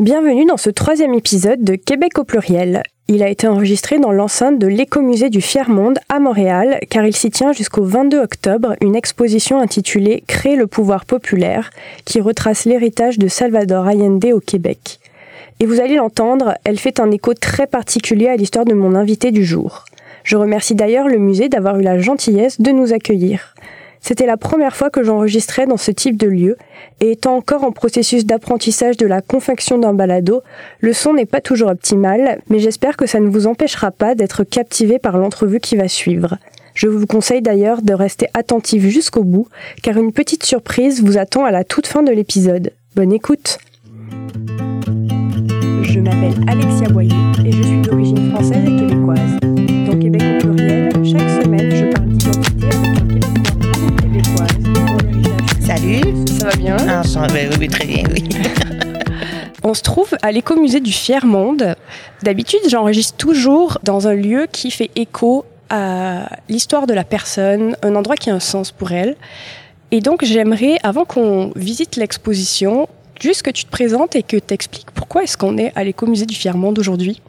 Bienvenue dans ce troisième épisode de Québec au pluriel. Il a été enregistré dans l'enceinte de l'écomusée du Fier-Monde à Montréal, car il s'y tient jusqu'au 22 octobre une exposition intitulée Créer le pouvoir populaire, qui retrace l'héritage de Salvador Allende au Québec. Et vous allez l'entendre, elle fait un écho très particulier à l'histoire de mon invité du jour. Je remercie d'ailleurs le musée d'avoir eu la gentillesse de nous accueillir. C'était la première fois que j'enregistrais dans ce type de lieu, et étant encore en processus d'apprentissage de la confection d'un balado, le son n'est pas toujours optimal, mais j'espère que ça ne vous empêchera pas d'être captivé par l'entrevue qui va suivre. Je vous conseille d'ailleurs de rester attentif jusqu'au bout, car une petite surprise vous attend à la toute fin de l'épisode. Bonne écoute Je m'appelle Alexia Boyer et je suis d'origine française et québécoise. Dans Québec au pluriel, chaque semaine je parle Salut. Ça va bien? Ah, oui, oui, très bien, oui. On se trouve à l'écomusée du Fier-Monde. D'habitude, j'enregistre toujours dans un lieu qui fait écho à l'histoire de la personne, un endroit qui a un sens pour elle. Et donc, j'aimerais, avant qu'on visite l'exposition, juste que tu te présentes et que tu expliques pourquoi est-ce qu'on est à l'écomusée du Fier-Monde aujourd'hui.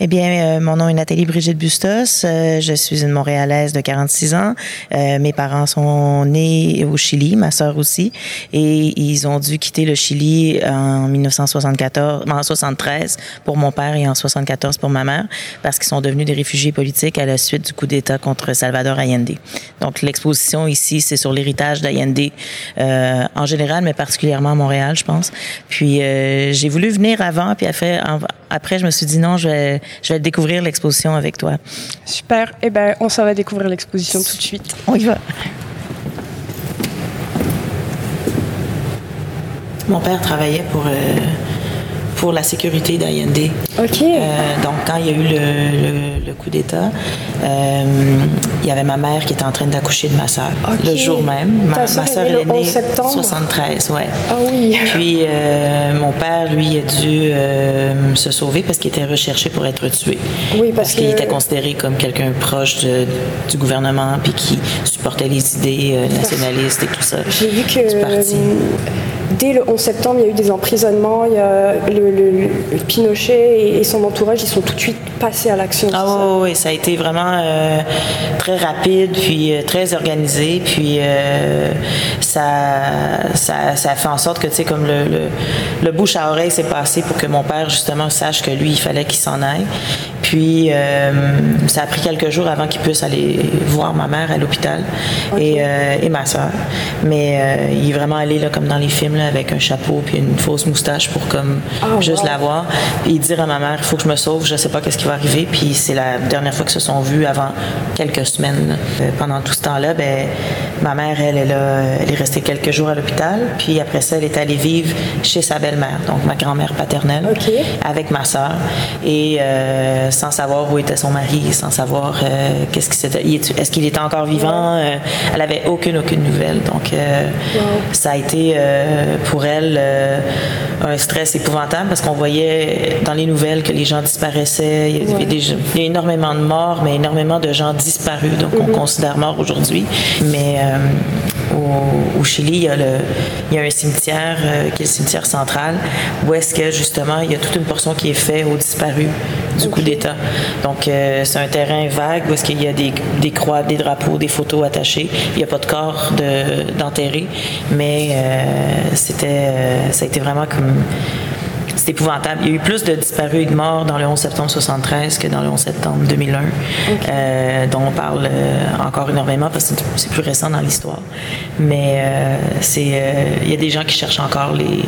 Eh bien, euh, mon nom est Nathalie Brigitte Bustos. Euh, je suis une Montréalaise de 46 ans. Euh, mes parents sont nés au Chili, ma sœur aussi, et ils ont dû quitter le Chili en 1974, en 73 pour mon père et en 74 pour ma mère, parce qu'ils sont devenus des réfugiés politiques à la suite du coup d'État contre Salvador Allende. Donc, l'exposition ici, c'est sur l'héritage d'Allende euh, en général, mais particulièrement à Montréal, je pense. Puis, euh, j'ai voulu venir avant, puis après, en- après, je me suis dit non, je vais, je vais découvrir l'exposition avec toi. Super. Eh ben, on s'en va découvrir l'exposition tout de suite. On y va. Mon père travaillait pour, euh, pour la sécurité d'Allende. Ok. Euh, donc, quand il y a eu le, le- le coup d'État, euh, il y avait ma mère qui était en train d'accoucher de ma. Ok. Le jour même. Ma, ma elle le est née 11 septembre? 73, ouais. Ah oui. Puis, euh, mon père, lui, a dû se sauver parce qu'il était recherché pour être tué. Oui, parce qu'il que- était considéré comme quelqu'un proche de- du gouvernement puis qui supportait les idées nationalistes et tout ça. J'ai vu que Du parti. Le 11 septembre, il y a eu des emprisonnements. Il y a le, Pinochet et, son entourage, ils sont tout de suite passés à l'action. Ah ça? oui, ça a été vraiment euh, très rapide, puis euh, très organisé, puis euh, ça, ça, fait en sorte que, tu comme le, le bouche à oreille s'est passé pour que mon père, justement, sache que lui, il fallait qu'il s'en aille. Puis, euh, ça a pris quelques jours avant qu'il puisse aller voir ma mère à l'hôpital et, euh, et ma soeur. Mais euh, il est vraiment allé, là, comme dans les films, là, avec un chapeau puis une fausse moustache pour, comme, Oh, juste wow. la voir. Puis dire à ma mère, il faut que je me sauve, je sais pas qu'est-ce qui va arriver. Puis c'est la dernière fois qu'ils se sont vus avant quelques semaines. pendant tout ce temps-là, ben, ma mère, elle, a- elle est restée quelques jours à l'hôpital. Puis après ça, elle est allée vivre chez sa belle-mère, donc ma grand-mère paternelle, avec ma sœur. Et sans savoir où était son mari, sans savoir euh, qu'est-ce qui s'était, est-ce qu'il était encore vivant? Euh, elle avait aucune, aucune nouvelle. Donc euh, ça a été pour elle un stress épouvantable parce qu'on voyait dans les nouvelles que les gens disparaissaient. Il y, avait des gens- il y a énormément de morts, mais énormément de gens disparus, donc on considère morts aujourd'hui. Mais au, au Chili, il y, a le, il y a un cimetière euh, qui est le cimetière central, où est-ce que justement il y a toute une portion qui est faite aux disparus du coup d'État. Donc euh, c'est un terrain vague où est-ce qu'il y a des, des croix, des drapeaux, des photos attachées. Il n'y a pas de corps de- d'enterré, mais euh, c'était, ça a été vraiment comme c'est épouvantable. Il y a eu plus de disparus et de morts dans le 11 septembre 73 que dans le 11 septembre 2001, euh, dont on parle euh, encore énormément parce que c'est- plus récent dans l'histoire. Mais euh, c'est, euh, il y a des gens qui cherchent encore les,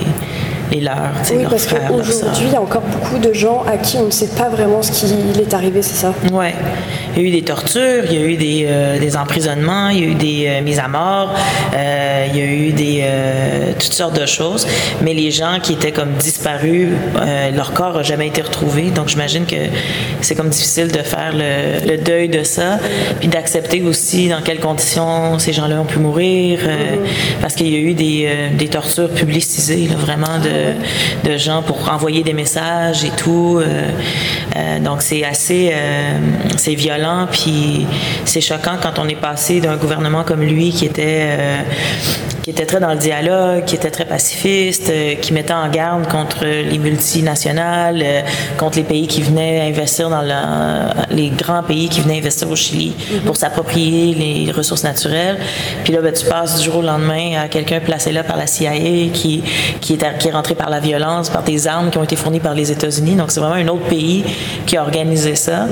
les leurs, Oui, leurs parce frères, qu'aujourd'hui, il y a encore beaucoup de gens à qui on ne sait pas vraiment ce qui est arrivé, c'est ça? Ouais. Il y a eu des tortures, il y a eu des, euh, des emprisonnements, il y a eu des euh, mises à mort, euh, il y a eu des, toutes sortes de choses. Mais les gens qui étaient comme disparus, leur corps n'a jamais été retrouvé. Donc j'imagine que c'est comme difficile de faire le, le deuil de ça, puis d'accepter aussi dans quelles conditions ces gens-là ont pu mourir, euh, parce qu'il y a eu des, des tortures publicisées, là, vraiment de, de gens pour envoyer des messages et tout. donc c'est assez, c'est violent, puis c'est choquant quand on est passé d'un gouvernement comme lui qui était, euh, qui était très dans le dialogue, qui était très pacifiste, euh, qui mettait en garde contre les multinationales, euh, contre les pays qui venaient investir dans la, les grands pays qui venaient investir au Chili mhm. pour s'approprier les ressources naturelles. Puis là, ben, tu passes du jour au lendemain à quelqu'un placé là par la CIA qui, qui, est, qui est rentré par la violence, par des armes qui ont été fournies par les États-Unis. Donc, c'est vraiment un autre pays qui a organisé ça. Mhm.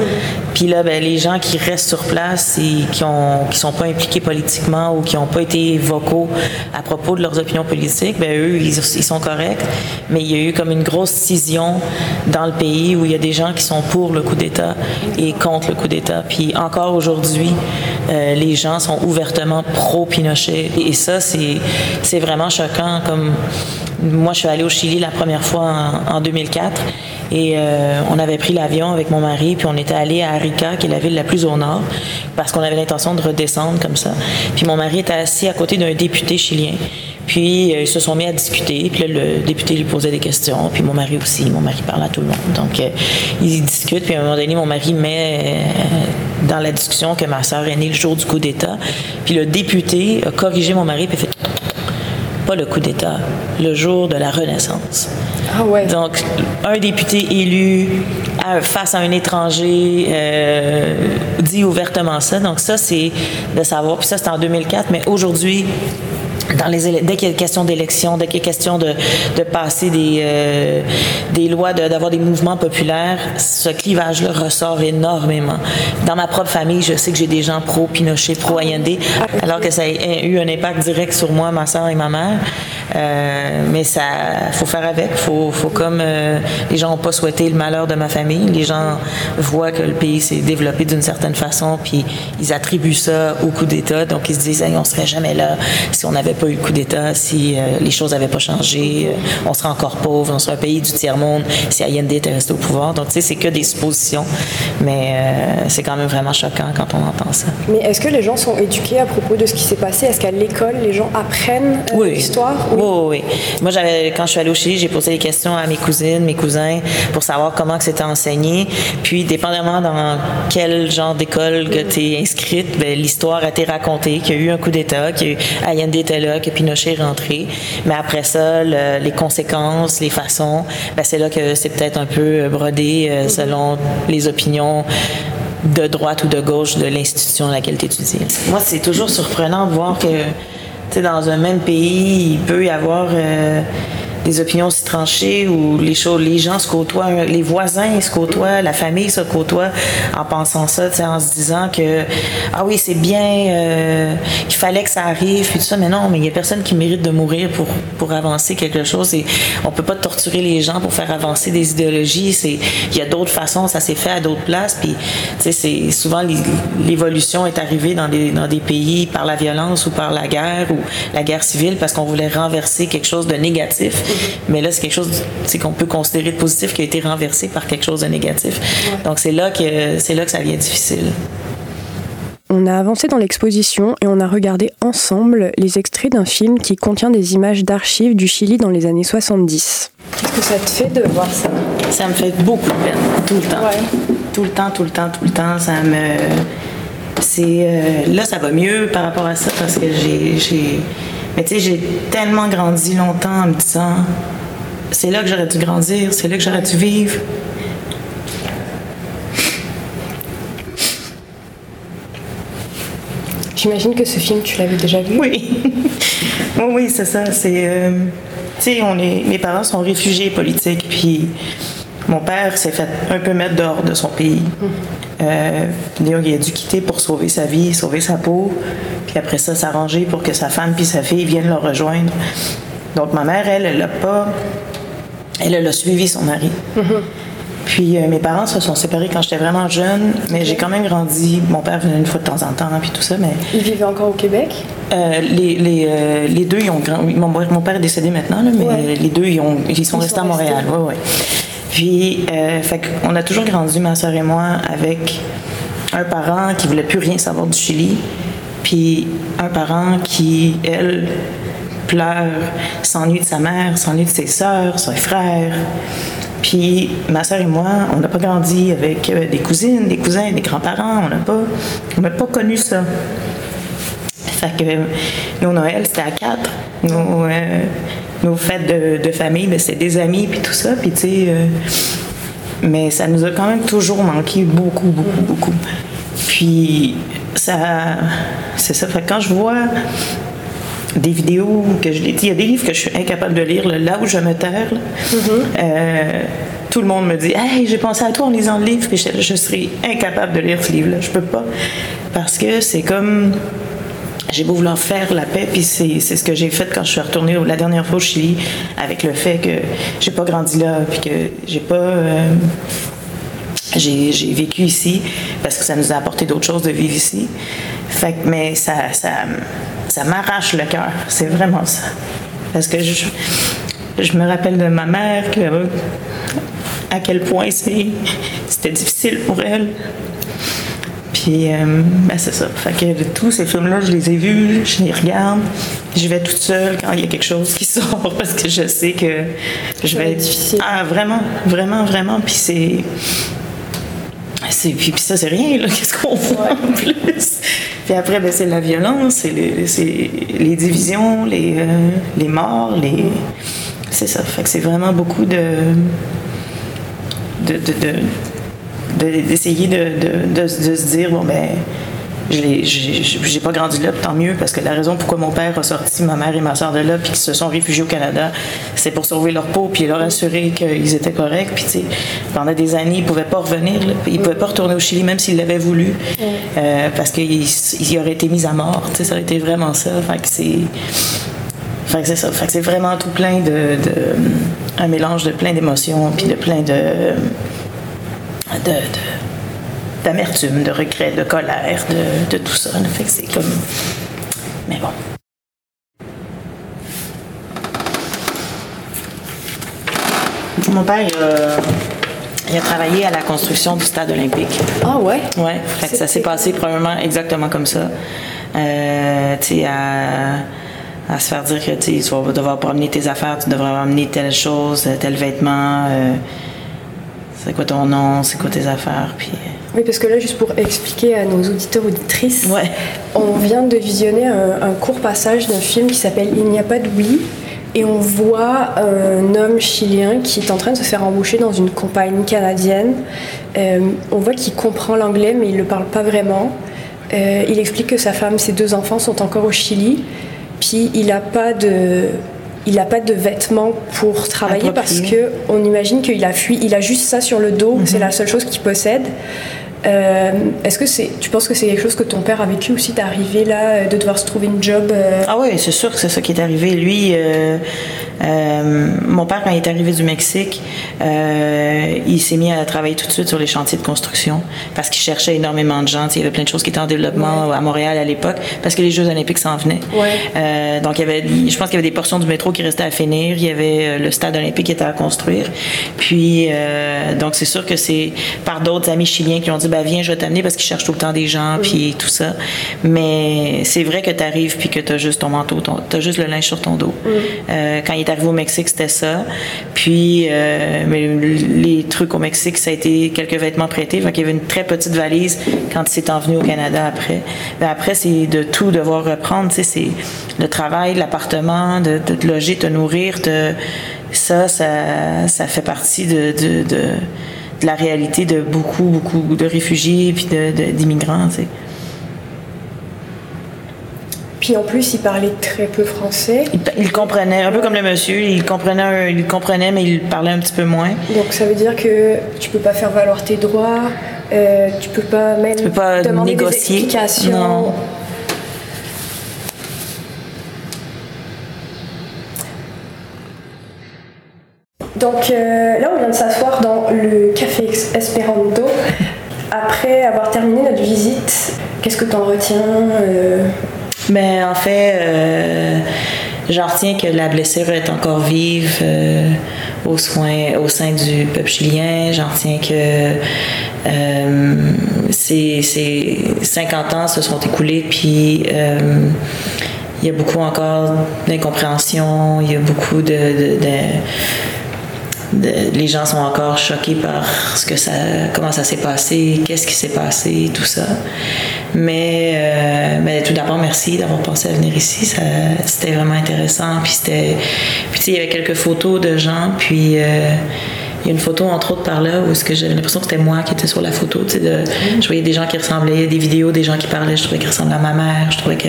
Puis là, ben, les gens qui restent sur place et qui ont qui sont pas impliqués politiquement ou qui n'ont pas été vocaux à propos de leurs opinions politiques, ben eux, ils, sont corrects. Mais il y a eu comme une grosse scission dans le pays où il y a des gens qui sont pour le coup d'État et contre le coup d'État. Puis encore aujourd'hui, euh, les gens sont ouvertement pro-Pinochet. Et ça, c'est vraiment choquant. Comme moi, je suis allée au Chili la première fois en, en 2004 et euh, on avait pris l'avion avec mon mari, puis on était allé à Arica, qui est la ville la plus au nord, parce qu'on avait l'intention de redescendre comme ça. Puis mon mari était assis à côté d'un député chilien. Puis euh, ils se sont mis à discuter. Puis là, le député lui posait des questions. Puis mon mari aussi. Mon mari parle à tout le monde. Donc euh, ils discutent. Puis à un moment donné, mon mari met dans la discussion que ma sœur est née le jour du coup d'État. Puis le député a corrigé mon mari puis a fait pas le coup d'État, le jour de la Renaissance. Ah ouais. Donc, un député élu face à un étranger euh, dit ouvertement ça. Donc, ça, c'est de savoir. Puis ça, c'est en 2004, mais aujourd'hui, dans les, dès qu'il y a question d'élection, dès qu'il y a question de, de passer des, euh, des lois, d'avoir des mouvements populaires, ce clivage-là ressort énormément. Dans ma propre famille, je sais que j'ai des gens pro-Pinochet, pro-Allende, alors que ça a eu un impact direct sur moi, ma soeur et ma mère. Euh, mais ça, faut faire avec. Faut, faut comme euh, les gens n'ont pas souhaité le malheur de ma famille. Les gens voient que le pays s'est développé d'une certaine façon, puis ils attribuent ça au coup d'État. Donc ils se disent, hey, on serait jamais là si on n'avait pas eu le coup d'État, si euh, les choses n'avaient pas changé, on serait encore pauvre, on serait un pays du tiers monde si Allende était resté au pouvoir. Donc tu sais, c'est que des suppositions, mais c'est quand même vraiment choquant quand on entend ça. Mais est-ce que les gens sont éduqués à propos de ce qui s'est passé? Est-ce qu'à l'école, les gens apprennent l'histoire? Oui. Moi, j'avais, quand je suis allée au Chili, j'ai posé des questions à mes cousines, mes cousins, pour savoir comment que c'était enseigné. Puis, dépendamment dans quel genre d'école que tu es inscrite, ben, l'histoire a été racontée, qu'il y a eu un coup d'État, Allende était là, que Pinochet est rentré. Mais après ça, les conséquences, les façons, ben, c'est là que c'est peut-être un peu brodé euh, selon les opinions de droite ou de gauche de l'institution à laquelle tu étudies. Moi, c'est toujours surprenant de voir que dans un même pays, il peut y avoir euh, des opinions si tranchées où les choses, les gens se côtoient, les voisins se côtoient, la famille se côtoie en pensant ça, en se disant que ah oui c'est bien, euh, qu'il fallait que ça arrive puis tout ça, mais non, mais il y a personne qui mérite de mourir pour pour avancer quelque chose et on peut pas torturer les gens pour faire avancer des idéologies. C'est il y a d'autres façons, ça s'est fait à d'autres places puis c'est souvent l'évolution est arrivée dans des dans des pays par la violence ou par la guerre ou la guerre civile parce qu'on voulait renverser quelque chose de négatif mais là, c'est quelque chose qu'on peut considérer de positif qui a été renversé par quelque chose de négatif. Donc, c'est là, que, c'est là que ça devient difficile. On a avancé dans l'exposition et on a regardé ensemble les extraits d'un film qui contient des images d'archives du Chili dans les années 70. Qu'est-ce que ça te fait de voir ça? Ça me fait beaucoup de peine, tout le temps. Tout le temps, tout le temps, tout le temps. Ça me. C'est. Euh, là, ça va mieux par rapport à ça parce que j'ai mais tu sais, j'ai tellement grandi longtemps en me disant c'est là que j'aurais dû grandir, c'est là que j'aurais dû vivre. J'imagine que ce film, tu l'avais déjà vu. Oui. oui, c'est ça. C'est, euh, tu sais, on est, mes parents sont réfugiés politiques, puis mon père s'est fait un peu mettre dehors de son pays. Hum. Euh, il a dû quitter pour sauver sa vie, sauver sa peau. Puis après ça, s'arranger pour que sa femme puis sa fille viennent le rejoindre. Donc ma mère, elle, elle a pas. Elle, a suivi son mari. Mm-hmm. Puis euh, mes parents se sont séparés quand j'étais vraiment jeune, mais j'ai quand même grandi. Mon père venait une fois de temps en temps, puis tout ça. Mais ils vivaient encore au Québec? Euh, les, les, euh, les, deux, ils ont grand... mon, mon, père est décédé maintenant, mais les deux, ils, ont, ils sont restés à Montréal. Ouais, ouais. Puis, fait on a toujours grandi, ma soeur et moi, avec un parent qui voulait plus rien savoir du Chili, puis un parent qui, elle, pleure, s'ennuie de sa mère, s'ennuie de ses sœurs, ses frères. Puis ma sœur et moi, on n'a pas grandi avec des cousines, des cousins, des grands-parents, on n'a pas, on n'a pas connu ça. Fait que nos Noël, c'était à quatre. Nos, euh, nos fêtes de, famille, mais c'était des amis, puis tout ça. Puis, tu sais, euh, mais ça nous a quand même toujours manqué beaucoup, beaucoup, beaucoup. Puis, ça, c'est ça. Fait que quand je vois des vidéos que je dit, il y a des livres que je suis incapable de lire, là, où je me terre. Mm-hmm. Euh, tout le monde me dit Hey, j'ai pensé à toi en lisant le livre, puis je, je serais incapable de lire ce livre-là. Je peux pas. Parce que c'est comme. J'ai beau vouloir faire la paix, puis c'est ce que j'ai fait quand je suis retournée la dernière fois au Chili, avec le fait que j'ai pas grandi là, puis que j'ai pas. Euh, j'ai vécu ici parce que ça nous a apporté d'autres choses de vivre ici. Fait mais ça, ça, ça m'arrache le cœur. C'est vraiment ça. Parce que je, je me rappelle de ma mère que à quel point c'était difficile pour elle. Puis, euh, ben c'est ça. Fait que tous ces films-là, je les ai vus, je les regarde. Je vais toute seule quand il y a quelque chose qui sort parce que je sais que je vais être difficile. Ah, vraiment, vraiment, vraiment. Puis c'est. Puis, ça, c'est rien, là. Qu'est-ce qu'on voit en plus? Puis après, ben, c'est la violence, c'est les, les, divisions, les, euh, les morts, les. C'est ça. Fait que c'est vraiment beaucoup de d'essayer de, de, se dire, bon, ben, j'ai pas grandi là, tant mieux, parce que la raison pourquoi mon père a sorti ma mère et ma soeur de là, puis qu'ils se sont réfugiés au Canada, c'est pour sauver leur peau, puis leur assurer qu'ils étaient corrects. Puis, tu sais, pendant des années, ils pouvaient pas revenir, ils pouvaient pas retourner au Chili, même s'ils l'avaient voulu, euh, parce qu'ils auraient été mis à mort. Tu sais, ça aurait été vraiment ça. Fait que c'est. Fait que c'est ça. Fait que c'est vraiment tout plein de un mélange de plein d'émotions, puis de plein de, d'amertume, de, regret, de colère, de, tout ça. Fait que c'est comme. Mais bon. Mon père, il a, travaillé à la construction du stade olympique. Ah ouais? Ouais. Fait que ça s'est passé probablement exactement comme ça. Euh, tu sais, à à se faire dire que tu vas devoir promener tes affaires, tu devrais amener telle chose, tel vêtement. Euh, c'est quoi ton nom, c'est quoi tes affaires, puis. Euh. Oui, parce que là, juste pour expliquer à nos auditeurs auditrices, ouais. on vient de visionner un, court passage d'un film qui s'appelle Il n'y a pas d'oubli. Et on voit un homme chilien qui est en train de se faire embaucher dans une compagnie canadienne. Euh, on voit qu'il comprend l'anglais, mais il ne le parle pas vraiment. il explique que sa femme, ses deux enfants sont encore au Chili puis il n'a pas de il n'a pas de vêtements pour travailler parce que on imagine qu'il a fui, il a juste ça sur le dos, c'est mhm. la seule chose qu'il possède. Euh, est-ce que c'est, tu penses que c'est quelque chose que ton père a vécu aussi d'arriver là, euh, de devoir se trouver une job euh? Ah oui, c'est sûr que c'est ça qui est arrivé. Lui, mon père, quand il est arrivé du Mexique, il s'est mis à travailler tout de suite sur les chantiers de construction parce qu'il cherchait énormément de gens. Il y avait plein de choses qui étaient en développement à Montréal à l'époque parce que les Jeux olympiques s'en venaient. donc, il y avait, je pense qu'il y avait des portions du métro qui restaient à finir. Il y avait le stade olympique qui était à construire. Puis, donc, c'est sûr que c'est par d'autres amis chiliens qui ont dit ben, viens, je vais t'amener parce qu'ils cherchent tout le temps des gens, puis tout ça. Mais c'est vrai que tu arrives puis que tu as juste ton manteau, tu as juste le linge sur ton dos. Euh, quand il est arrivé au Mexique, c'était ça. Puis, euh, mais les trucs au Mexique, ça a été quelques vêtements prêtés. Donc, il y avait une très petite valise quand il s'est envenu au Canada après. Mais après, c'est de tout devoir reprendre. C'est le travail, l'appartement, de, te loger, te nourrir, ça, ça, ça fait partie de, de de la réalité de beaucoup, beaucoup de réfugiés puis d'immigrants. De, puis en plus, il parlait très peu français. Il, comprenait, un peu comme le monsieur, il comprenait, il comprenait, mais il parlait un petit peu moins. Donc ça veut dire que tu peux pas faire valoir tes droits, euh, tu peux pas même peux pas demander négocier. des explications. Non. Donc euh, là, on vient de s'asseoir dans le café Esperanto. Après avoir terminé notre visite, qu'est-ce que tu en retiens euh? ben, En fait, euh, j'en retiens que la blessure est encore vive au, au sein du peuple chilien. J'en retiens que ces, 50 ans se sont écoulés, puis il y a beaucoup encore d'incompréhension, il y a beaucoup de les gens sont encore choqués par ce que ça, comment ça s'est passé, qu'est-ce qui s'est passé, tout ça. Mais, euh, mais tout d'abord, merci d'avoir pensé à venir ici. C'était vraiment intéressant. Puis puis il y avait quelques photos de gens. Puis euh, il y a une photo, entre autres, par là, où est-ce que j'avais l'impression que c'était moi qui étais sur la photo. Je voyais des gens qui ressemblaient, des vidéos, des gens qui parlaient, je trouvais qu'ils ressemblaient à ma mère, je trouvais que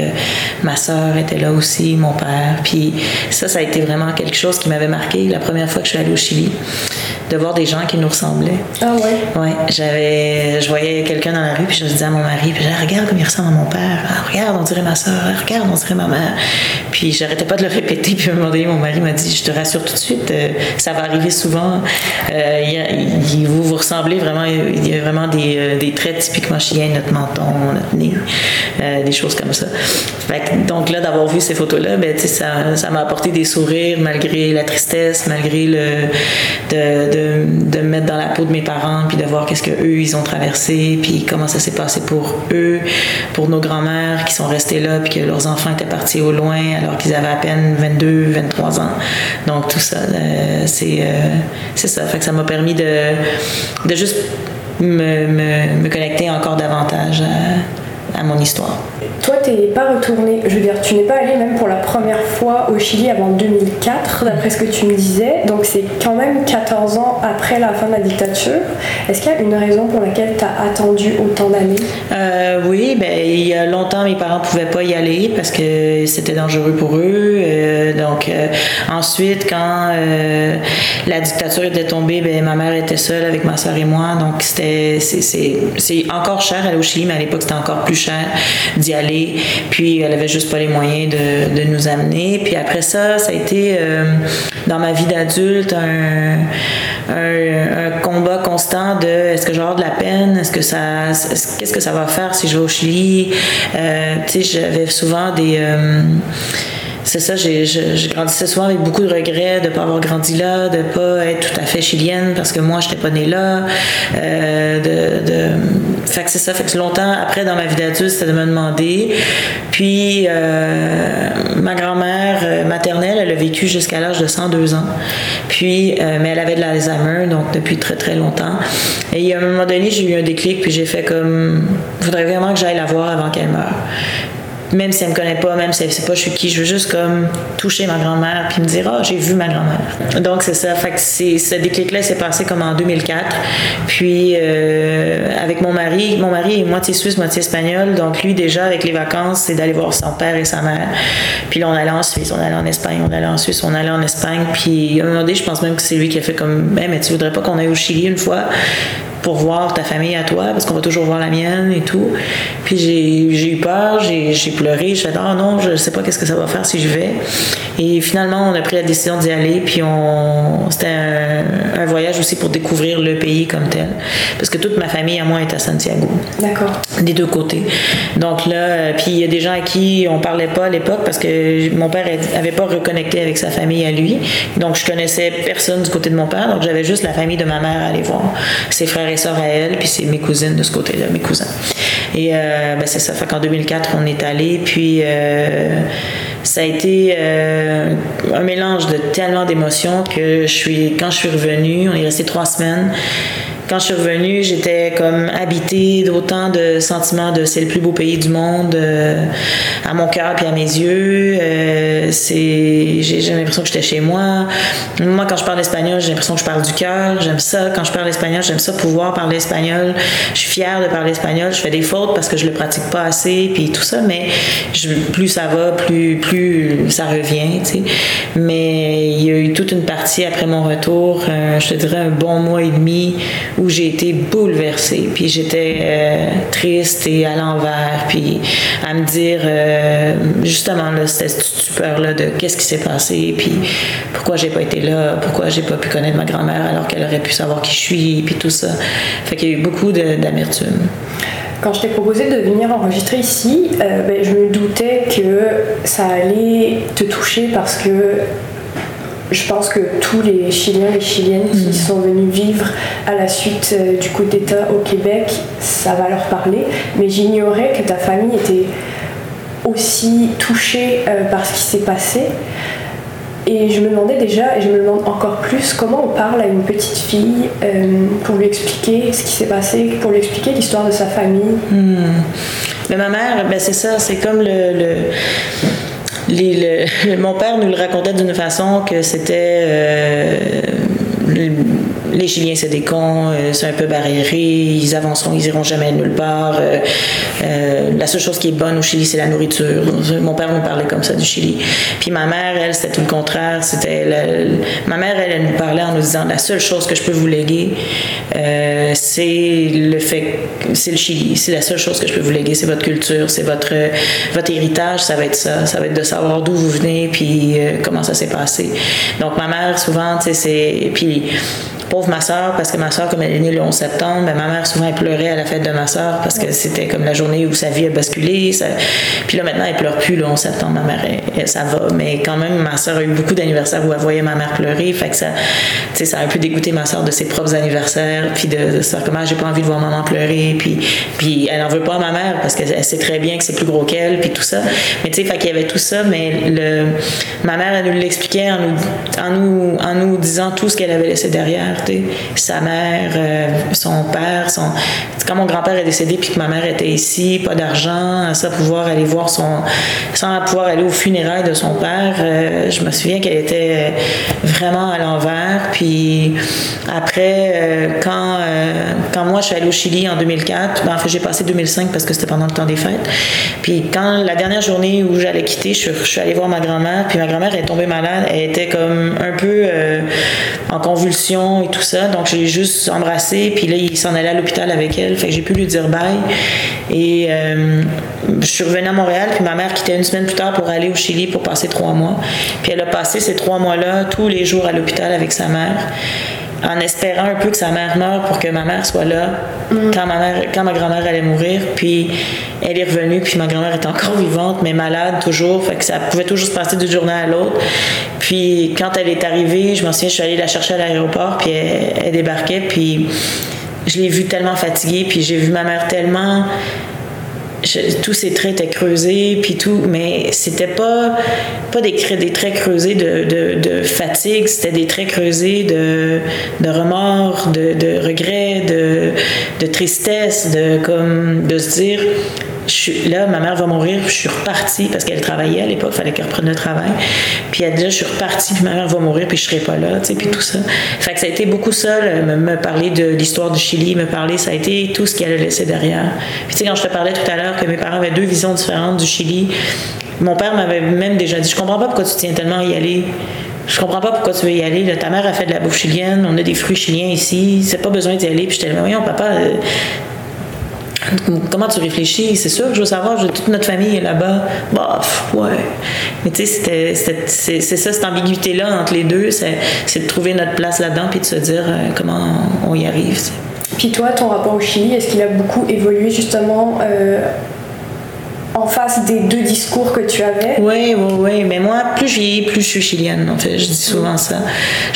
ma soeur était là aussi, mon père. Puis ça, ça a été vraiment quelque chose qui m'avait marqué la première fois que je suis allée au Chili de voir des gens qui nous ressemblaient. Ah ouais? Ouais. J'avais, je voyais quelqu'un dans la rue, puis je disais à mon mari, puis je regarde comme il ressemble à mon père. Ah, regarde, on dirait ma soeur. Regarde, on dirait ma mère. Puis j'arrêtais pas de le répéter. Puis à un moment donné, mon mari m'a dit, je te rassure tout de suite, euh, ça va arriver souvent. Euh, vous, vous ressemblez vraiment, il y a vraiment des, euh, des traits typiquement chiens, notre menton, notre nez, des choses comme ça. donc là, d'avoir vu ces photos-là, ben, ça, ça m'a apporté des sourires malgré la tristesse, malgré le... De, de, me mettre dans la peau de mes parents, puis de voir qu'est-ce que eux ils ont traversé, puis comment ça s'est passé pour eux, pour nos grands-mères qui sont restées là, puis que leurs enfants étaient partis au loin alors qu'ils avaient à peine 22, 23 ans. Donc tout ça, euh, c'est euh, ça. Fait ça m'a permis de, de juste me, me, connecter encore davantage à mon histoire. Toi, tu n'es pas retourné, je veux dire, tu n'es pas allé même pour la première fois au Chili avant 2004, d'après ce que tu me disais. Donc c'est quand même 14 ans après la fin de la dictature. Est-ce qu'il y a une raison pour laquelle tu as attendu autant d'années? Euh, Oui, ben, il y a longtemps, mes parents ne pouvaient pas y aller parce que c'était dangereux pour eux. Euh, donc euh, ensuite, quand la dictature était tombée, ben, ma mère était seule avec ma soeur et moi. Donc c'était, c'est, encore cher aller au Chili, mais à l'époque, c'était encore plus cher d'y aller. Puis elle avait juste pas les moyens de, nous amener. Puis après ça, ça a été euh, dans ma vie d'adulte un, combat constant de est-ce que avoir de la peine, est-ce que ça, qu'est-ce que ça va faire si je vais au Chili? Euh, tu sais, j'avais souvent des euh, c'est ça, j'ai, je, grandissais souvent avec beaucoup de regrets de ne pas avoir grandi là, de ne pas être tout à fait chilienne parce que moi, je n'étais pas née là. Euh. Fait que c'est ça. Fait que longtemps, après, dans ma vie d'adulte, c'était de me demander. Puis, euh, ma grand-mère euh, maternelle, elle a vécu jusqu'à l'âge de 102 ans. Puis, mais elle avait de l'Alzheimer, donc depuis très, très longtemps. Et à un moment donné, j'ai eu un déclic, puis j'ai fait comme, il faudrait vraiment que j'aille la voir avant qu'elle meure même si elle me connaît pas, même si elle sait pas je suis qui, je veux juste comme toucher ma grand-mère puis me dire ah j'ai vu ma grand-mère. Donc c'est ça, fait que ce déclic-là s'est passé comme en 2004. Puis euh, avec mon mari, mon mari est moitié suisse, moitié espagnol, donc lui déjà avec les vacances c'est d'aller voir son père et sa mère. Puis là on allait en Suisse, on allait en Espagne, on allait en Suisse, on allait en Espagne. Puis à un moment donné je pense même que c'est lui qui a fait comme mais tu voudrais pas qu'on aille au Chili une fois? Pour voir ta famille à toi, parce qu'on va toujours voir la mienne et tout. Puis j'ai eu peur, j'ai pleuré, je fait ah non, je sais pas qu'est-ce que ça va faire si je vais. Et finalement, on a pris la décision d'y aller, puis on c'était un, un, voyage aussi pour découvrir le pays comme tel. Parce que toute ma famille à moi est à Santiago. D'accord. Des deux côtés. Donc là, puis il y a des gens à qui on parlait pas à l'époque parce que mon père avait pas reconnecté avec sa famille à lui. Donc je connaissais personne du côté de mon père, donc j'avais juste la famille de ma mère à aller voir. Ses frères et sœurs à elle, puis c'est mes cousines de ce côté-là, mes cousins. Et euh, ben c'est ça. Fait qu'en 2004, on est allé, puis euh, ça a été euh, un mélange de tellement d'émotions que je suis, quand je suis revenue, on est resté trois semaines. Quand je suis revenue, j'étais comme habitée d'autant de sentiments de c'est le plus beau pays du monde euh, à mon cœur puis à mes yeux. Euh, j'ai, l'impression que j'étais chez moi. Moi, quand je parle espagnol, j'ai l'impression que je parle du cœur. J'aime ça. Quand je parle espagnol, j'aime ça pouvoir parler espagnol. Je suis fière de parler espagnol. Je fais des fautes parce que je le pratique pas assez puis tout ça, mais plus ça va, plus plus ça revient. Mais il y a eu toute une partie après mon retour, euh, je te dirais un bon mois et demi où j'ai été bouleversée, puis j'étais euh, triste et à l'envers, puis à me dire euh, justement là, cette stupeur-là de qu'est-ce qui s'est passé, puis pourquoi j'ai pas été là, pourquoi j'ai pas pu connaître ma grand-mère alors qu'elle aurait pu savoir qui je suis, puis tout ça. Fait qu'il y a eu beaucoup d'amertume. Quand je t'ai proposé de venir enregistrer ici, euh, ben, je me doutais que ça allait te toucher parce que je pense que tous les Chiliens et Chiliennes qui mm. sont venus vivre à la suite euh, du coup d'État au Québec, ça va leur parler. Mais j'ignorais que ta famille était aussi touchée euh, par ce qui s'est passé. Et je me demandais déjà, et je me demande encore plus, comment on parle à une petite fille euh, pour lui expliquer ce qui s'est passé, pour lui expliquer l'histoire de sa famille. Mais ma mère, ben c'est ça, c'est comme le, mon père nous le racontait d'une façon que c'était euh, les Chiliens, c'est des cons, euh, c'est un peu barriéré, ils avanceront, ils iront jamais nulle part. Euh, euh, la seule chose qui est bonne au Chili, c'est la nourriture. Mon père nous parlait comme ça du Chili. Puis ma mère, elle, c'était tout le contraire. C'était ma mère, elle, elle, nous parlait en nous disant la seule chose que je peux vous léguer, c'est le fait, c'est le Chili. C'est la seule chose que je peux vous léguer, c'est votre culture, c'est votre votre héritage. Ça va être ça. Ça va être de savoir d'où vous venez, puis comment ça s'est passé. Donc ma mère, souvent, tu sais, c'est puis ma soeur, parce que ma soeur, comme elle est née le 11 septembre, ben, ma mère souvent elle pleurait à la fête de ma soeur parce que c'était comme la journée où sa vie a basculé. Puis là, maintenant, elle pleure plus le 11 septembre. Ma mère, ça va. Mais quand même, ma soeur a eu beaucoup d'anniversaires où elle voyait ma mère pleurer. Fait que ça, ça a un peu dégoûté ma soeur de ses propres anniversaires. Puis de, ça, comment j'ai pas envie de voir maman pleurer. Puis, puis elle en veut pas à ma mère parce qu'elle sait très bien que c'est plus gros qu'elle. Puis tout ça. Mais tu sais, fait qu'il y avait tout ça. Mais le, ma mère, elle nous l'expliquait en nous, en, nous, en nous disant tout ce qu'elle avait laissé derrière sa mère, euh, son père, son. Quand mon grand-père est décédé puis que ma mère était ici, pas d'argent, sans pouvoir aller voir son, sans pouvoir aller aux funérailles de son père, euh, je me souviens qu'elle était vraiment à l'envers. Puis après, euh, quand quand moi je suis allée au Chili en 2004, ben, en fait j'ai passé 2005 parce que c'était pendant le temps des fêtes. Puis quand la dernière journée où j'allais quitter, je, suis allée voir ma grand-mère. Puis ma grand-mère est tombée malade. Elle était comme un peu en convulsion tout ça. Donc, j'ai juste embrassé, puis là, il s'en allait à l'hôpital avec elle. Fait que j'ai pu lui dire bye. Et euh, je suis revenue à Montréal, puis ma mère quittait une semaine plus tard pour aller au Chili pour passer trois mois. Puis elle a passé ces trois mois-là tous les jours à l'hôpital avec sa mère en espérant un peu que sa mère meure pour que ma mère soit là mm. quand ma mère quand ma grand-mère allait mourir. Puis elle est revenue puis ma grand-mère est encore vivante mais malade toujours. Fait que ça pouvait toujours se passer d'une journée à l'autre. Puis quand elle est arrivée je m'en souviens je suis allée la chercher à l'aéroport puis elle, elle débarquait. Puis je l'ai vue tellement fatiguée puis j'ai vu ma mère tellement tous ses traits étaient creusés, puis tout, mais c'était pas, pas des, des traits creusés de, fatigue, c'était des traits creusés de, remords, de, de regret, de, de tristesse, de, comme, de se dire là, ma mère va mourir, puis je suis repartie parce qu'elle travaillait à l'époque, il fallait qu'elle reprenne le travail. Puis elle dit, je suis repartie, puis ma mère va mourir, puis je serai pas là, tu sais, puis tout ça. Fait que ça a été beaucoup ça, me, parler de l'histoire du Chili, me parler, ça a été tout ce qu'elle a laissé derrière. Puis tu sais, quand je te parlais tout à l'heure que mes parents avaient deux visions différentes du Chili, mon père m'avait même déjà dit, je comprends pas pourquoi tu tiens tellement à y aller. Je comprends pas pourquoi tu veux y aller. ta mère a fait de la bouffe chilienne, on a des fruits chiliens ici, c'est pas besoin d'y aller. Puis j'étais là, voyons, papa, euh, Comment tu réfléchis? C'est sûr que je veux savoir, toute notre famille est là-bas. Bof, ouais. Mais tu sais, c'est ça, cette ambiguïté-là entre les deux, c'est de trouver notre place là-dedans puis de se dire euh, comment on y arrive. Puis toi, ton rapport au Chili, est-ce qu'il a beaucoup évolué justement euh, en face des deux discours que tu avais. Oui, oui, oui. Mais moi, plus je vieillis, plus je suis chilienne, en fait. Je dis souvent ça.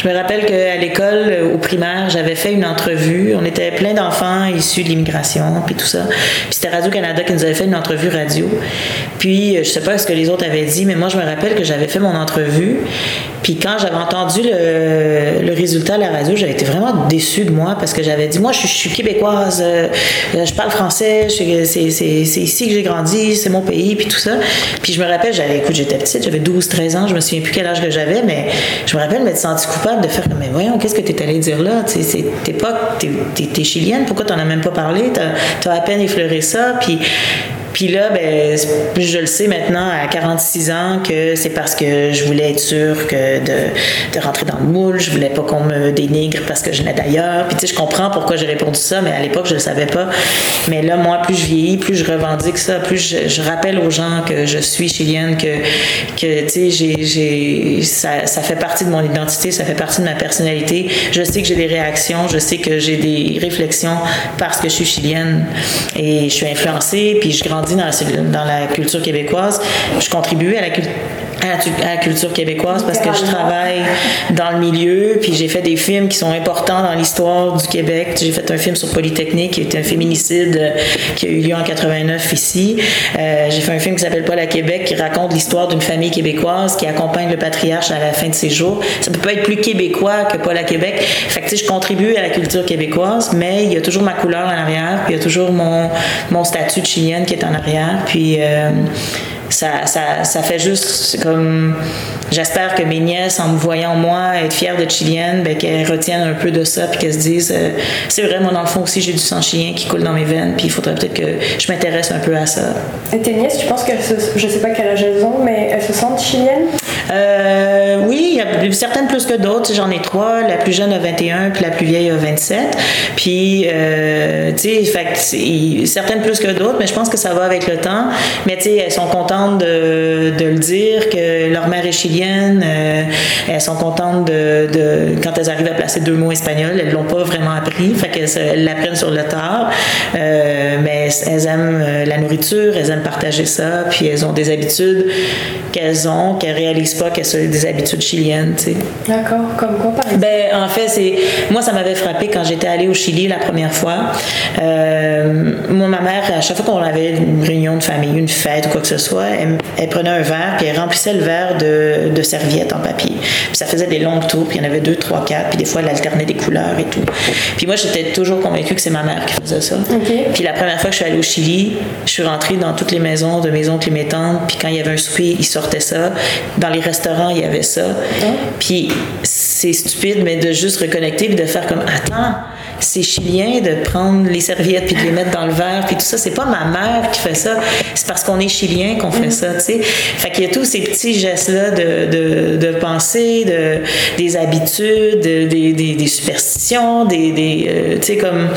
Je me rappelle qu'à l'école, euh, au primaire, j'avais fait une entrevue. On était plein d'enfants issus de l'immigration, puis tout ça. Puis c'était Radio-Canada qui nous avait fait une entrevue radio. Puis, euh, je sais pas ce que les autres avaient dit, mais moi, je me rappelle que j'avais fait mon entrevue. Puis quand j'avais entendu le, résultat à la radio, j'avais été vraiment déçue de moi parce que j'avais dit, moi, je, suis québécoise, euh, je parle français, c'est ici que j'ai grandi, mon pays, puis tout ça. Puis je me rappelle, j'avais, écoute, j'étais petite, j'avais 12, 13 ans, je me souviens plus quel âge que j'avais, mais je me rappelle m'être sentie coupable de faire mais voyons, qu'est-ce que tu es allée dire là? T'es pas, t'es chilienne, pourquoi t'en as même pas parlé? T'as as à peine effleuré ça, puis puis là, ben, je le sais maintenant à 46 ans que c'est parce que je voulais être sûre que de, de, rentrer dans le moule, je voulais pas qu'on me dénigre parce que je venais d'ailleurs. Puis tu sais, je comprends pourquoi j'ai répondu ça, mais à l'époque, je le savais pas. Mais là, moi, plus je vieillis, plus je revendique ça, plus je, rappelle aux gens que je suis chilienne, que, que tu sais, j'ai, ça, ça fait partie de mon identité, ça fait partie de ma personnalité. Je sais que j'ai des réactions, je sais que j'ai des réflexions parce que je suis chilienne et je suis influencée, puis je grandis dans la, culture québécoise. Je contribuais à la culture à la, culture québécoise parce que je travaille dans le milieu, puis j'ai fait des films qui sont importants dans l'histoire du Québec. J'ai fait un film sur Polytechnique, qui est un féminicide euh, qui a eu lieu en 89 ici. Euh, j'ai fait un film qui s'appelle Paul à Québec, qui raconte l'histoire d'une famille québécoise qui accompagne le patriarche à la fin de ses jours. Ça peut pas être plus québécois que Paul à Québec. Fait que, je contribue à la culture québécoise, mais il y a toujours ma couleur en arrière, puis il y a toujours mon, mon statut de chilienne qui est en arrière. Puis euh, ça, ça, ça, fait juste comme. J'espère que mes nièces, en me voyant moi être fière de chilienne, ben, qu'elles retiennent un peu de ça puis qu'elles se disent euh, c'est vrai, moi, dans le fond aussi, j'ai du sang chilien qui coule dans mes veines, puis il faudrait peut-être que je m'intéresse un peu à ça. Et tes nièces, tu penses qu'elles se. Je sais pas quel âge elles ont, mais elles se sentent chiliennes? Euh, Oui, il y a certaines plus que d'autres. J'en ai trois. La plus jeune a 21, puis la plus vieille a 27. Puis, euh, tu sais, certaines plus que d'autres, mais je pense que ça va avec le temps. Mais tu sais, elles sont contentes de, le dire, que leur mère est chilienne. Euh, elles sont contentes de, de, quand elles arrivent à placer deux mots espagnols. Elles l'ont pas vraiment appris, fait qu'elles l'apprennent sur le tard. Mais elles aiment euh, la nourriture, elles aiment partager ça, puis elles ont des habitudes qu'elles ont, qu'elles réalisent pas qu'elles sont des habitudes chiliennes, tu sais? D'accord. Comme quoi, par exemple? Ben, en fait, c'est moi, ça m'avait frappé quand j'étais allée au Chili la première fois. moi, ma mère, à chaque fois qu'on avait une réunion de famille, une fête ou quoi que ce soit, elle, prenait un verre, puis elle remplissait le verre de, de serviettes en papier. Puis ça faisait des longues tours, puis il y en avait deux, trois, quatre, puis des fois, elle alternait des couleurs et tout. Puis moi, j'étais toujours convaincue que c'est ma mère qui faisait ça. Puis la première fois que je suis allée au Chili, je suis rentrée dans toutes les maisons de mes oncles et mes tantes, puis quand il y avait un souper, ils sortaient ça. Dans les restaurants, il y avait ça. Puis c'est stupide, mais de juste reconnecter, puis de faire comme, attends, c'est chilien de prendre les serviettes puis de les mettre dans le verre puis tout ça. C'est pas ma mère qui fait ça. C'est parce qu'on est chilien qu'on fait ça, tu sais. Fait qu'il y a tous ces petits gestes-là de, de, de pensée, de, des habitudes, des, des, superstitions, des, des euh, tu sais, comme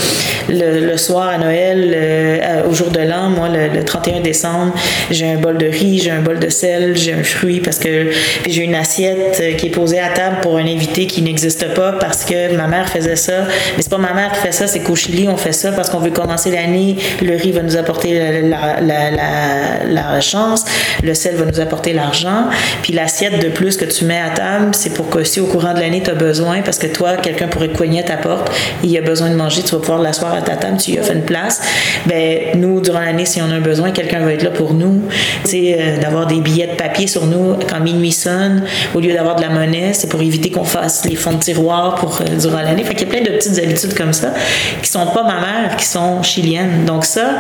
le, soir à Noël, euh, au jour de l'an, moi, le, 31 décembre, j'ai un bol de riz, j'ai un bol de sel, j'ai un fruit parce que j'ai une assiette qui est posée à table pour un invité qui n'existe pas parce que ma mère faisait ça. Mais c'est pas ma mère qui fait ça, c'est qu'au Chili, on fait ça parce qu'on veut commencer l'année. Le riz va nous apporter la, chance, le sel va nous apporter l'argent. Puis l'assiette de plus que tu mets à table, c'est pour que si au courant de l'année, tu as besoin, parce que toi, quelqu'un pourrait cogner à ta porte, il a besoin de manger, tu vas pouvoir l'asseoir à ta table, tu lui as fait une place. Ben, nous, durant l'année, si on a besoin, quelqu'un va être là pour nous. Sais, euh, d'avoir des billets de papier sur nous quand minuit sonne, au lieu d'avoir de la monnaie, c'est pour éviter qu'on fasse les fonds de tiroir pour, euh, durant l'année. Fait qu'il y a plein de petites habitudes comme ça, qui sont pas ma mère, qui sont chiliennes. Donc ça,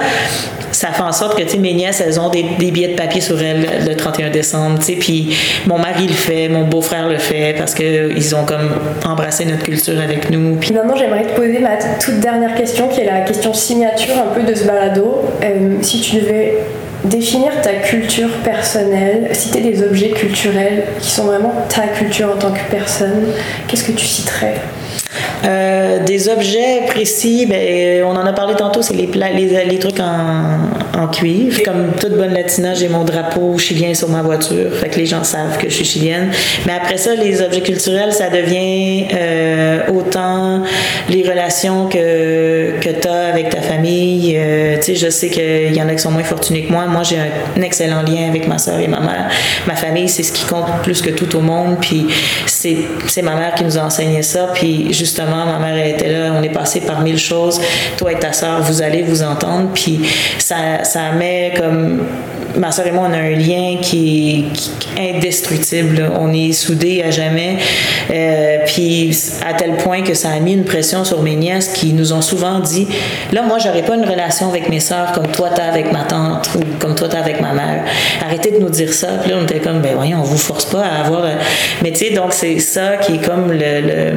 ça fait en sorte que, tu mes nièces, elles ont des, billets de papier sur elles le 31 décembre, tu puis mon mari le fait, mon beau-frère le fait, parce qu'ils ont comme embrassé notre culture avec nous. Puis maintenant, j'aimerais te poser ma toute dernière question, qui est la question signature un peu de ce balado. Euh, si tu devais définir ta culture personnelle, citer des objets culturels qui sont vraiment ta culture en tant que personne, qu'est-ce que tu citerais? Euh, des objets précis, ben, on en a parlé tantôt, c'est les, les, les, trucs en, en, cuivre. Comme toute bonne latina, j'ai mon drapeau chilien sur ma voiture, fait que les gens savent que je suis chilienne. Mais après ça, les objets culturels, ça devient euh, autant les relations que, que tu as avec ta famille. Euh, tu sais, je sais qu'il y en a qui sont moins fortunés que moi. Moi, j'ai un, excellent lien avec ma soeur et ma mère. Ma famille, c'est ce qui compte plus que tout au monde. Puis c'est ma mère qui nous a enseigné ça. Puis justement, ma mère était là, on est passé par mille choses. Toi et ta soeur, vous allez vous entendre. Puis ça, ça met comme ma soeur et moi, on a un lien qui est, indestructible. On est soudés à jamais. Euh, puis à tel point que ça a mis une pression sur mes nièces qui nous ont souvent dit Là, moi, j'aurais pas une relation avec mes soeurs comme toi, t'as avec ma tante ou comme toi, t'as avec ma mère. Arrêtez de nous dire ça. Puis là, on était comme Ben voyons, on vous force pas à avoir. Mais tu sais, donc c'est ça qui est comme le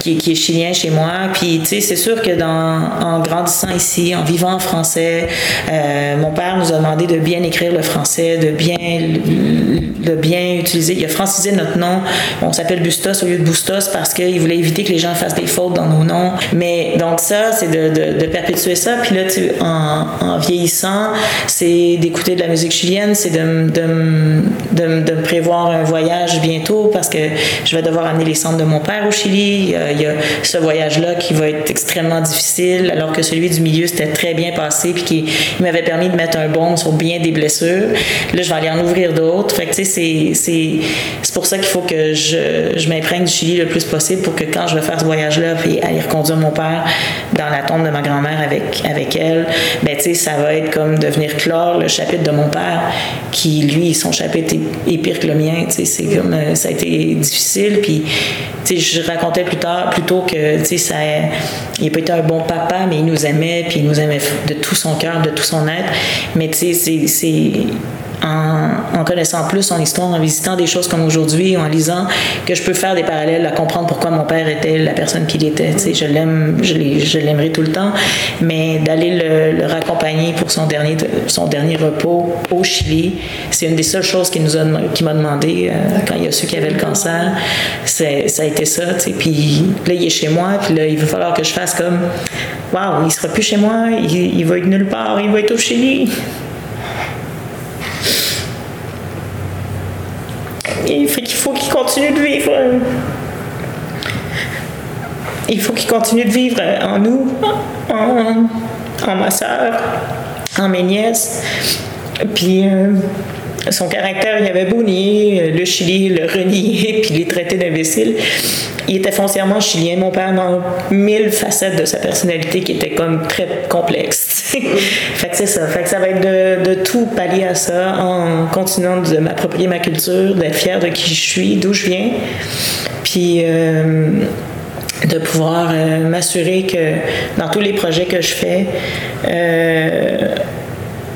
qui, est chilien chez moi. Puis, tu sais, c'est sûr que en grandissant ici, en vivant en français, euh, mon père nous a demandé de bien écrire le français, de bien, de bien utiliser. Il a francisé notre nom. On s'appelle Bustos au lieu de Bustos parce qu'il voulait éviter que les gens fassent des fautes dans nos noms. Mais donc, ça, c'est de, perpétuer ça. Puis là, tu, en, en vieillissant, c'est d'écouter de la musique chilienne, c'est de, prévoir un voyage bientôt parce que je vais devoir amener les centres de mon père au Chili. Il y a ce voyage-là qui va être extrêmement difficile, alors que celui du milieu, c'était très bien passé, puis qui m'avait permis de mettre un bon sur bien des blessures. Là, je vais aller en ouvrir d'autres. Fait que, c'est pour ça qu'il faut que je, je m'imprègne du Chili le plus possible pour que quand je vais faire ce voyage-là, puis aller reconduire mon père dans la tombe de ma grand-mère avec, avec elle, ben, tu sais, ça va être comme de venir clore le chapitre de mon père, qui, lui, son chapitre est, pire que le mien, tu sais, c'est comme, euh, ça a été difficile, puis, tu sais, je racontais plus tard, plutôt que, tu sais, ça, il n'a pas été un bon papa, mais il nous aimait, puis il nous aimait de tout son cœur, de tout son être, mais, tu sais, c'est en, connaissant plus son histoire, en visitant des choses comme aujourd'hui, en lisant, que je peux faire des parallèles à comprendre pourquoi mon père était la personne qu'il était. Tu sais, je l'aime, je l'aimerai tout le temps, mais d'aller le, raccompagner pour son dernier, son dernier repos au Chili, c'est une des seules choses qui m'a demandé euh, quand il a su qu'il avait le cancer. Ça a été ça. Tu sais, puis là, il est chez moi, puis là, il va falloir que je fasse comme, waouh, il sera plus chez moi, il, il va être nulle part, il va être au Chili. Il faut qu'il continue de vivre. Il faut qu'il continue de vivre en nous, en, ma soeur, en mes nièces. Puis euh, son caractère, il avait beau nier le Chili, le renier, puis les traités d'imbécile il était foncièrement chilien. Mon père dans mille facettes de sa personnalité qui étaient comme très complexes. fait que c'est ça. Fait que ça va être de, tout pallier à ça en continuant de m'approprier ma culture, d'être fier de qui je suis, d'où je viens. Puis euh, de pouvoir euh, m'assurer que dans tous les projets que je fais, euh,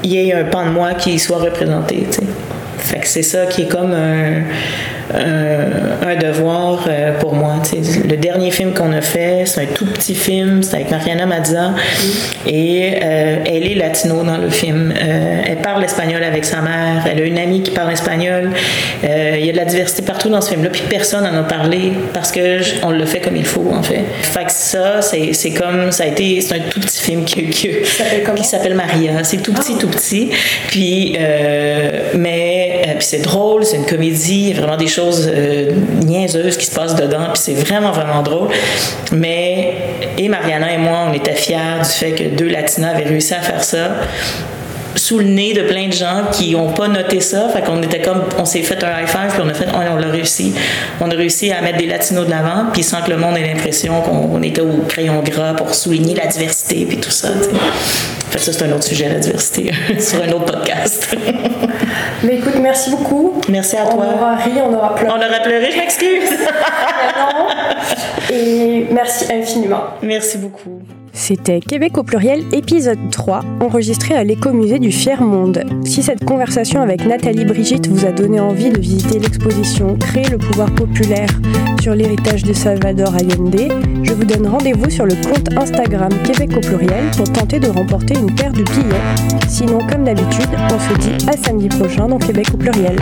il y ait un pan de moi qui soit représenté. Fait que c'est ça qui est comme un euh, un devoir euh, pour moi. le dernier film qu'on a fait, c'est un tout petit film, c'est avec Mariana Mazza et euh, elle est latino dans le film. elle parle espagnol avec sa mère, elle a une amie qui parle espagnol. Il y a de la diversité partout dans ce film-là, puis personne n'en a parlé parce que on le fait comme il faut en fait. Fait que ça, c'est comme ça a été, c'est un tout petit film qui, qui, s'appelle Maria. C'est tout petit, ah. tout petit. Puis mais puis c'est drôle, c'est une comédie, il y a vraiment des choses euh, niaiseuses qui se passent dedans, puis c'est vraiment, vraiment drôle. Mais, et Mariana et moi, on était fiers du fait que deux Latinas avaient réussi à faire ça sous le nez de plein de gens qui n'ont pas noté ça. Fait qu'on était comme, on s'est fait un high five, puis on a fait, on, l'a réussi. On a réussi à mettre des latinos de l'avant, puis sans que le monde ait l'impression qu'on était au crayon gras pour souligner la diversité, puis tout ça. Fait ça, c'est un autre sujet, la diversité, sur un autre podcast. Mais écoute, merci beaucoup. Merci à toi. On aura ri, on aura pleuré. On aura pleuré, je m'excuse. Et merci infiniment. Merci beaucoup. C'était Québec au pluriel épisode 3, enregistré à l'écomusée du Fier Monde. Si cette conversation avec Nathalie Brigitte vous a donné envie de visiter l'exposition Créer le pouvoir populaire sur l'héritage de Salvador Allende, je vous donne rendez-vous sur le compte Instagram Québec au pluriel pour tenter de remporter une paire de billets. Sinon, comme d'habitude, on se dit à samedi prochain dans Québec au pluriel.